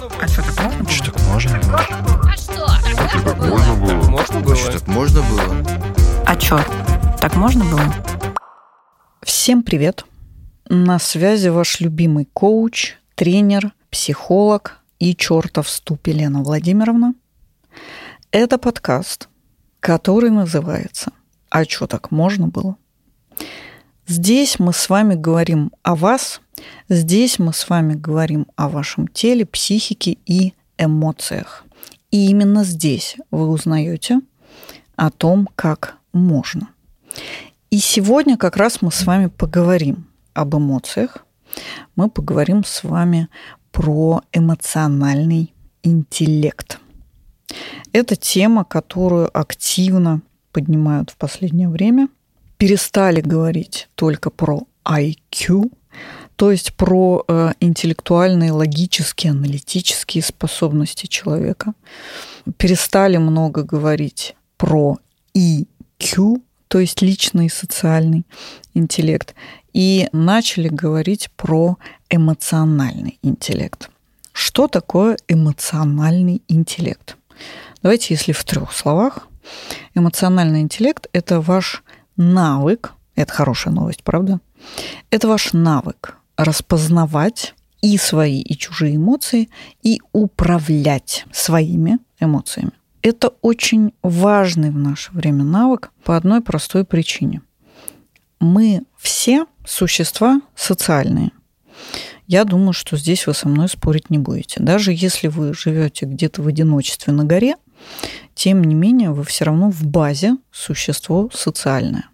А что, так можно? Что так можно было? А что? А что, так можно было? Можно было? Что так можно было? А что, так можно было? Всем привет! На связи ваш любимый коуч, тренер, психолог и чертов ступи Лена Владимировна. Это подкаст, который называется «А что так можно было?». Здесь мы с вами говорим о вас, здесь мы с вами говорим о вашем теле, психике и эмоциях. И именно здесь вы узнаете о том, как можно. И сегодня как раз мы с вами поговорим об эмоциях. Мы поговорим с вами про эмоциональный интеллект. Это тема, которую активно поднимают в последнее время. Перестали говорить только про IQ, то есть про э, интеллектуальные, логические, аналитические способности человека. Перестали много говорить про EQ, то есть личный и социальный интеллект, и начали говорить про эмоциональный интеллект. Что такое эмоциональный интеллект? Давайте, если в трех словах. Эмоциональный интеллект – это ваш навык, это хорошая новость, правда? Это ваш навык распознавать и свои, и чужие эмоции, и управлять своими эмоциями. Это очень важный в наше время навык по одной простой причине. Мы все существа социальные. Я думаю, что здесь вы со мной спорить не будете. Даже если вы живете где-то в одиночестве на горе, тем не менее вы все равно в базе существо социальное.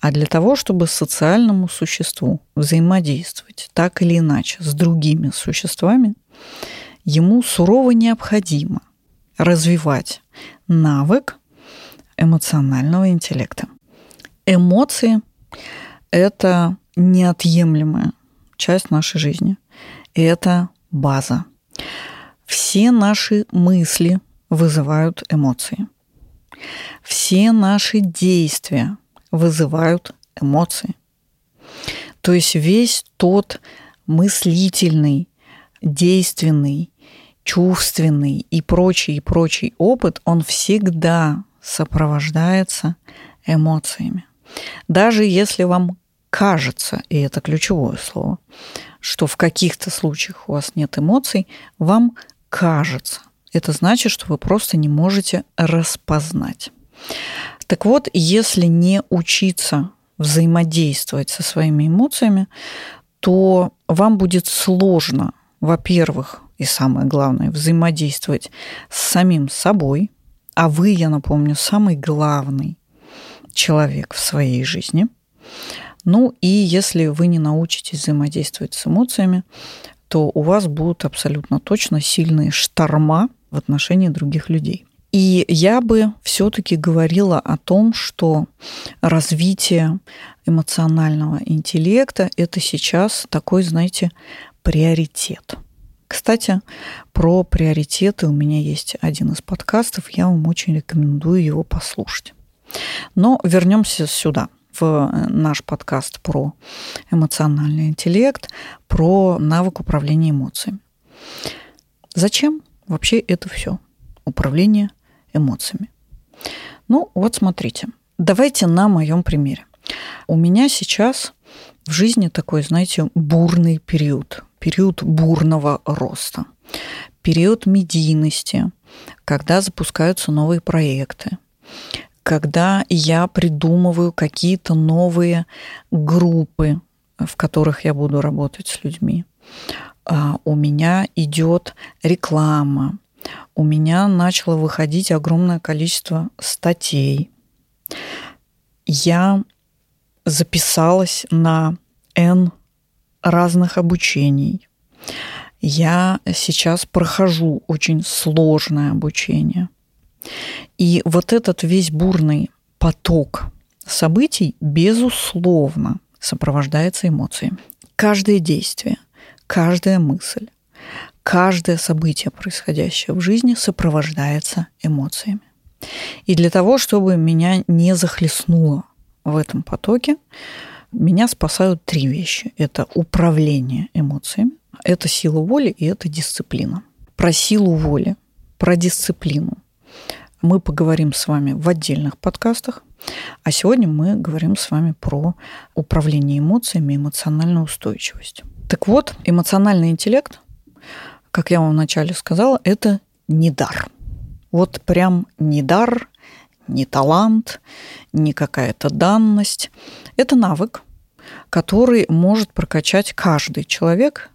А для того, чтобы социальному существу взаимодействовать так или иначе с другими существами, ему сурово необходимо развивать навык эмоционального интеллекта. Эмоции – это неотъемлемая часть нашей жизни. Это база. Все наши мысли вызывают эмоции. Все наши действия вызывают эмоции. То есть весь тот мыслительный, действенный, чувственный и прочий, и прочий опыт, он всегда сопровождается эмоциями. Даже если вам кажется, и это ключевое слово, что в каких-то случаях у вас нет эмоций, вам кажется. Это значит, что вы просто не можете распознать. Так вот, если не учиться взаимодействовать со своими эмоциями, то вам будет сложно, во-первых, и самое главное, взаимодействовать с самим собой, а вы, я напомню, самый главный человек в своей жизни. Ну и если вы не научитесь взаимодействовать с эмоциями, то у вас будут абсолютно точно сильные шторма в отношении других людей. И я бы все-таки говорила о том, что развитие эмоционального интеллекта – это сейчас такой, знаете, приоритет. Кстати, про приоритеты у меня есть один из подкастов, я вам очень рекомендую его послушать. Но вернемся сюда, в наш подкаст про эмоциональный интеллект, про навык управления эмоциями. Зачем вообще это все? Управление эмоциями. Ну, вот смотрите. Давайте на моем примере. У меня сейчас в жизни такой, знаете, бурный период, период бурного роста, период медийности, когда запускаются новые проекты, когда я придумываю какие-то новые группы, в которых я буду работать с людьми. А, у меня идет реклама, у меня начало выходить огромное количество статей. Я записалась на N разных обучений. Я сейчас прохожу очень сложное обучение. И вот этот весь бурный поток событий, безусловно, сопровождается эмоциями. Каждое действие, каждая мысль, каждое событие, происходящее в жизни, сопровождается эмоциями. И для того, чтобы меня не захлестнуло в этом потоке, меня спасают три вещи. Это управление эмоциями, это сила воли и это дисциплина. про силу воли, про дисциплину. Мы поговорим с вами в отдельных подкастах, а сегодня мы говорим с вами про управление эмоциями, эмоциональную устойчивость. Так вот, эмоциональный интеллект, как я вам вначале сказала, это не дар. Вот прям не дар, не талант, не какая-то данность. Это навык, который может прокачать каждый человек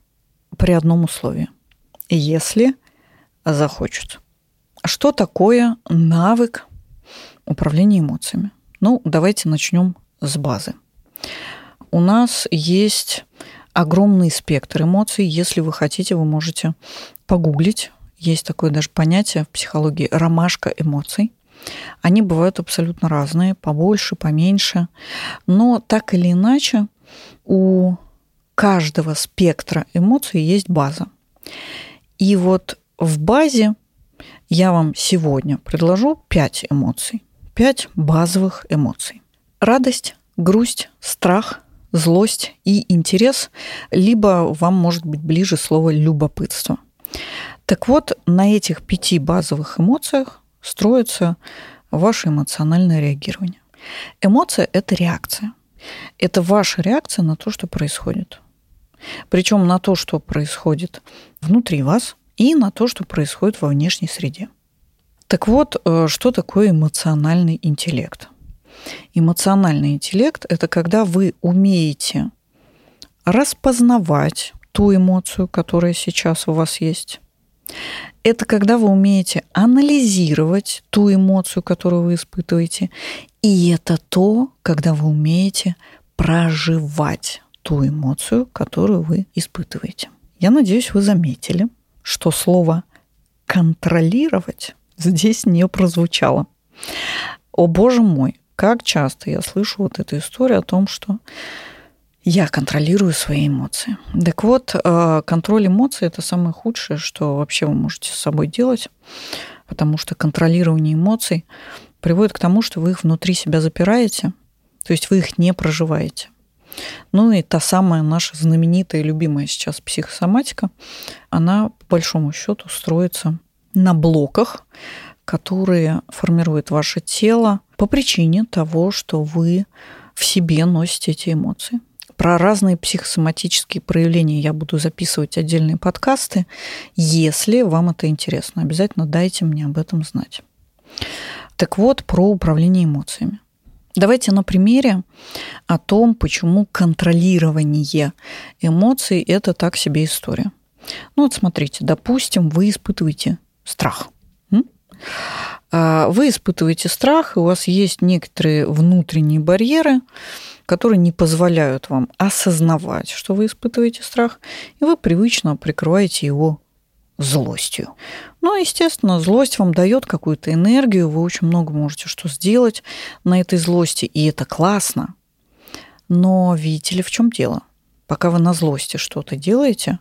при одном условии. Если захочет. Что такое навык управления эмоциями? Ну, давайте начнем с базы. У нас есть огромный спектр эмоций. Если вы хотите, вы можете погуглить. Есть такое даже понятие в психологии ромашка эмоций. Они бывают абсолютно разные, побольше, поменьше. Но так или иначе, у каждого спектра эмоций есть база. И вот в базе я вам сегодня предложу пять эмоций, пять базовых эмоций. Радость, грусть, страх, злость и интерес, либо вам может быть ближе слово любопытство. Так вот, на этих пяти базовых эмоциях строится ваше эмоциональное реагирование. Эмоция – это реакция. Это ваша реакция на то, что происходит. Причем на то, что происходит внутри вас, и на то, что происходит во внешней среде. Так вот, э, что такое эмоциональный интеллект? Эмоциональный интеллект – это когда вы умеете распознавать ту эмоцию, которая сейчас у вас есть. Это когда вы умеете анализировать ту эмоцию, которую вы испытываете. И это то, когда вы умеете проживать ту эмоцию, которую вы испытываете. Я надеюсь, вы заметили, что слово «контролировать» здесь не прозвучало. О боже мой, как часто я слышу вот эту историю о том, что я контролирую свои эмоции. Так вот, э, контроль эмоций – это самое худшее, что вообще вы можете с собой делать, потому что контролирование эмоций приводит к тому, что вы их внутри себя запираете, то есть вы их не проживаете. Ну и та самая наша знаменитая любимая сейчас психосоматика, она по большому счету строится на блоках, которые формируют ваше тело по причине того, что вы в себе носите эти эмоции. Про разные психосоматические проявления я буду записывать отдельные подкасты. Если вам это интересно, обязательно дайте мне об этом знать. Так вот, про управление эмоциями. Давайте на примере о том, почему контролирование эмоций – это так себе история. Ну вот смотрите, допустим, вы испытываете страх. А, вы испытываете страх, и у вас есть некоторые внутренние барьеры, которые не позволяют вам осознавать, что вы испытываете страх, и вы привычно прикрываете его злостью. Ну, естественно, злость вам дает какую-то энергию, вы очень много можете что сделать на этой злости, и это классно. Но видите ли, в чем дело? Пока вы на злости что-то делаете,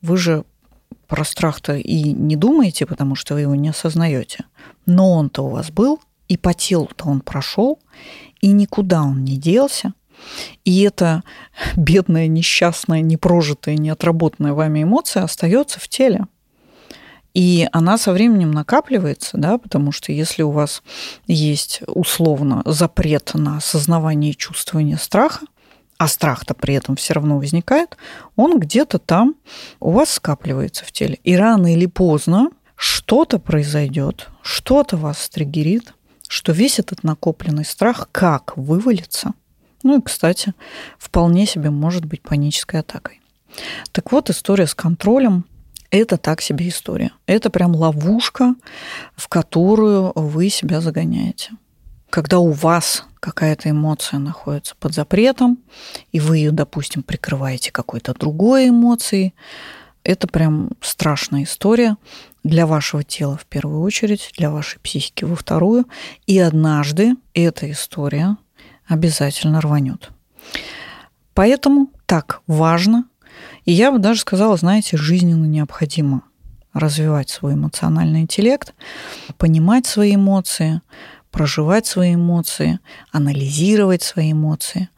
вы же про страх-то и не думаете, потому что вы его не осознаете. Но он-то у вас был, и по телу-то он прошел, и никуда он не делся. И эта бедная, несчастная, непрожитая, неотработанная вами эмоция остается в теле. И она со временем накапливается, да, потому что если у вас есть условно запрет на осознавание и чувствование страха, а страх-то при этом все равно возникает, он где-то там у вас скапливается в теле. И рано или поздно что-то произойдет, что-то вас триггерит, что весь этот накопленный страх как вывалится. Ну и, кстати, вполне себе может быть панической атакой. Так вот, история с контролем – это так себе история. Это прям ловушка, в которую вы себя загоняете. Когда у вас какая-то эмоция находится под запретом, и вы ее, допустим, прикрываете какой-то другой эмоцией, это прям страшная история для вашего тела в первую очередь, для вашей психики во вторую. И однажды эта история обязательно рванет. Поэтому так важно и я бы даже сказала, знаете, жизненно необходимо развивать свой эмоциональный интеллект, понимать свои эмоции, проживать свои эмоции, анализировать свои эмоции,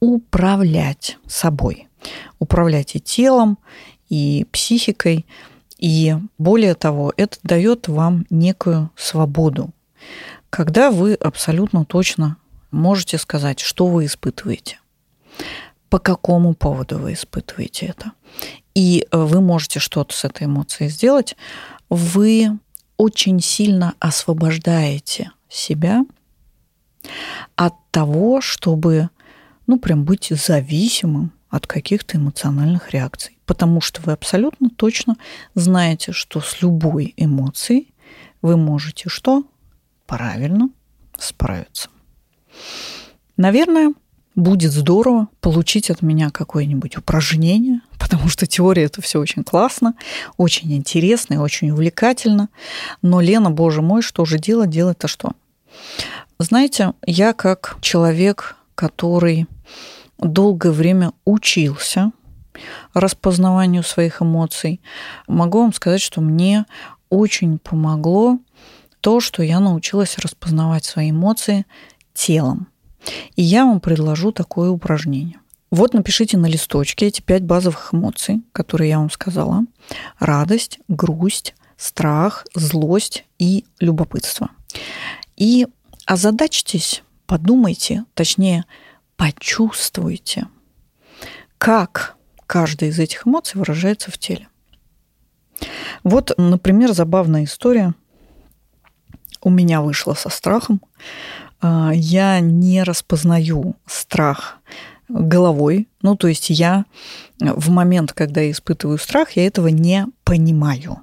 управлять собой, управлять и телом, и психикой, И более того, это дает вам некую свободу, когда вы абсолютно точно можете сказать, что вы испытываете, по какому поводу вы испытываете это. И вы можете что-то с этой эмоцией сделать, вы очень сильно освобождаете себя от того, чтобы, ну, прям быть зависимым от каких-то эмоциональных реакций. Потому что вы абсолютно точно знаете, что с любой эмоцией вы можете что? Правильно справиться. Наверное, будет здорово получить от меня какое-нибудь упражнение, потому что теория это все очень классно, очень интересно и очень увлекательно. Но, Лена, боже мой, что же делать? Делать-то что? Знаете, я как человек, который долгое время учился распознаванию своих эмоций, могу вам сказать, что мне очень помогло то, что я научилась распознавать свои эмоции телом. И я вам предложу такое упражнение. Вот напишите на листочке эти пять базовых эмоций, которые я вам сказала. Радость, грусть, страх, злость и любопытство. И озадачьтесь, подумайте, точнее, почувствуйте, как каждая из этих эмоций выражается в теле. Вот, например, забавная история у меня вышла со страхом. А, я не распознаю страх головой. Ну, то есть я в момент, когда я испытываю страх, я этого не понимаю.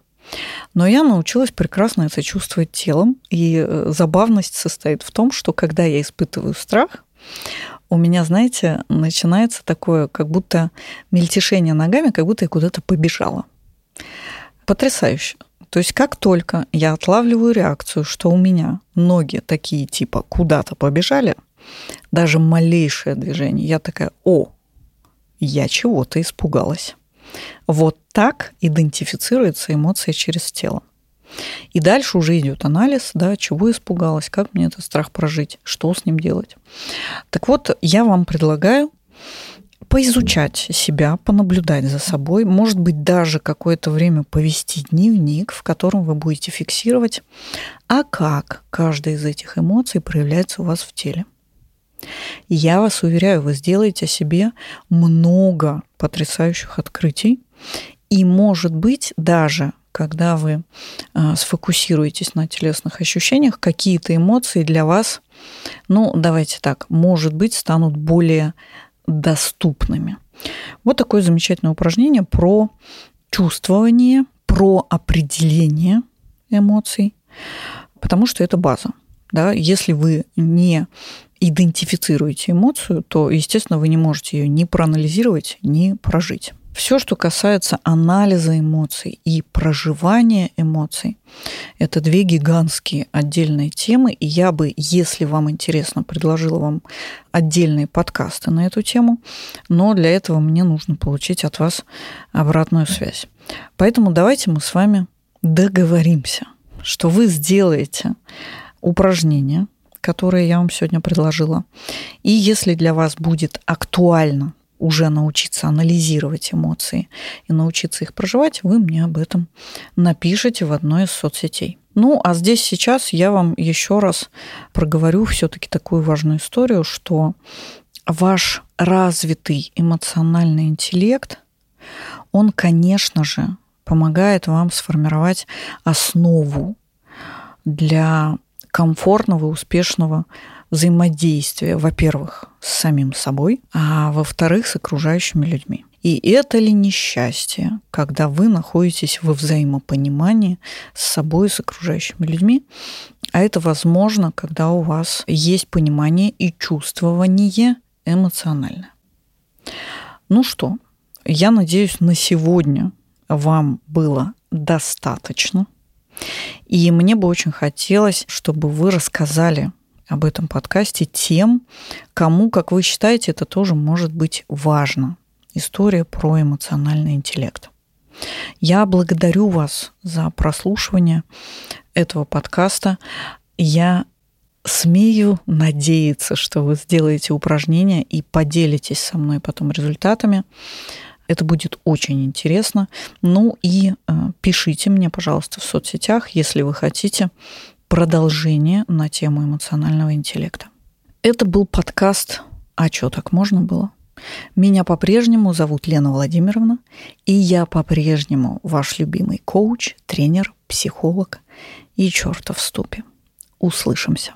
Но я научилась прекрасно это чувствовать телом. И э, забавность состоит в том, что когда я испытываю страх, у меня, знаете, начинается такое, как будто мельтешение ногами, как будто я куда-то побежала. Потрясающе. То есть как только я отлавливаю реакцию, что у меня ноги такие типа куда-то побежали, даже малейшее движение, я такая, о, я чего-то испугалась. Вот так идентифицируется эмоция через тело. И дальше уже идет анализ, да, чего испугалась, как мне этот страх прожить, что с ним делать. Так вот, я вам предлагаю поизучать себя, понаблюдать за собой, может быть, даже какое-то время повести дневник, в котором вы будете фиксировать, а как каждая из этих эмоций проявляется у вас в теле. Я вас уверяю, вы сделаете себе много потрясающих открытий, и, может быть, даже когда вы а, сфокусируетесь на телесных ощущениях, какие-то эмоции для вас, ну, давайте так, может быть, станут более доступными. Вот такое замечательное упражнение про чувствование, про определение эмоций, потому что это база. Да? Если вы не идентифицируете эмоцию, то, естественно, вы не можете ее ни проанализировать, ни прожить. Все, что касается анализа эмоций и проживания эмоций, это две гигантские отдельные темы. И я бы, если вам интересно, предложила вам отдельные подкасты на эту тему. Но для этого мне нужно получить от вас обратную связь. Поэтому давайте мы с вами договоримся, что вы сделаете упражнение, которое я вам сегодня предложила. И если для вас будет актуально уже научиться анализировать эмоции и научиться их проживать, вы мне об этом напишите в одной из соцсетей. Ну, а здесь сейчас я вам еще раз проговорю все-таки такую важную историю, что ваш развитый эмоциональный интеллект, он, конечно же, помогает вам сформировать основу для комфортного, успешного взаимодействия, во-первых, с самим собой, а во-вторых, с окружающими людьми. И это ли несчастье, когда вы находитесь во взаимопонимании с собой, с окружающими людьми, а это возможно, когда у вас есть понимание и чувствование эмоциональное. Ну что, я надеюсь, на сегодня вам было достаточно. И мне бы очень хотелось, чтобы вы рассказали об этом подкасте тем, кому, как вы считаете, это тоже может быть важно. История про эмоциональный интеллект. Я благодарю вас за прослушивание этого подкаста. Я смею надеяться, что вы сделаете упражнения и поделитесь со мной потом результатами. Это будет очень интересно. Ну и э, пишите мне, пожалуйста, в соцсетях, если вы хотите продолжение на тему эмоционального интеллекта. Это был подкаст «А что, так можно было?» Меня по-прежнему зовут Лена Владимировна, и я по-прежнему ваш любимый коуч, тренер, психолог и чертов в ступе. Услышимся.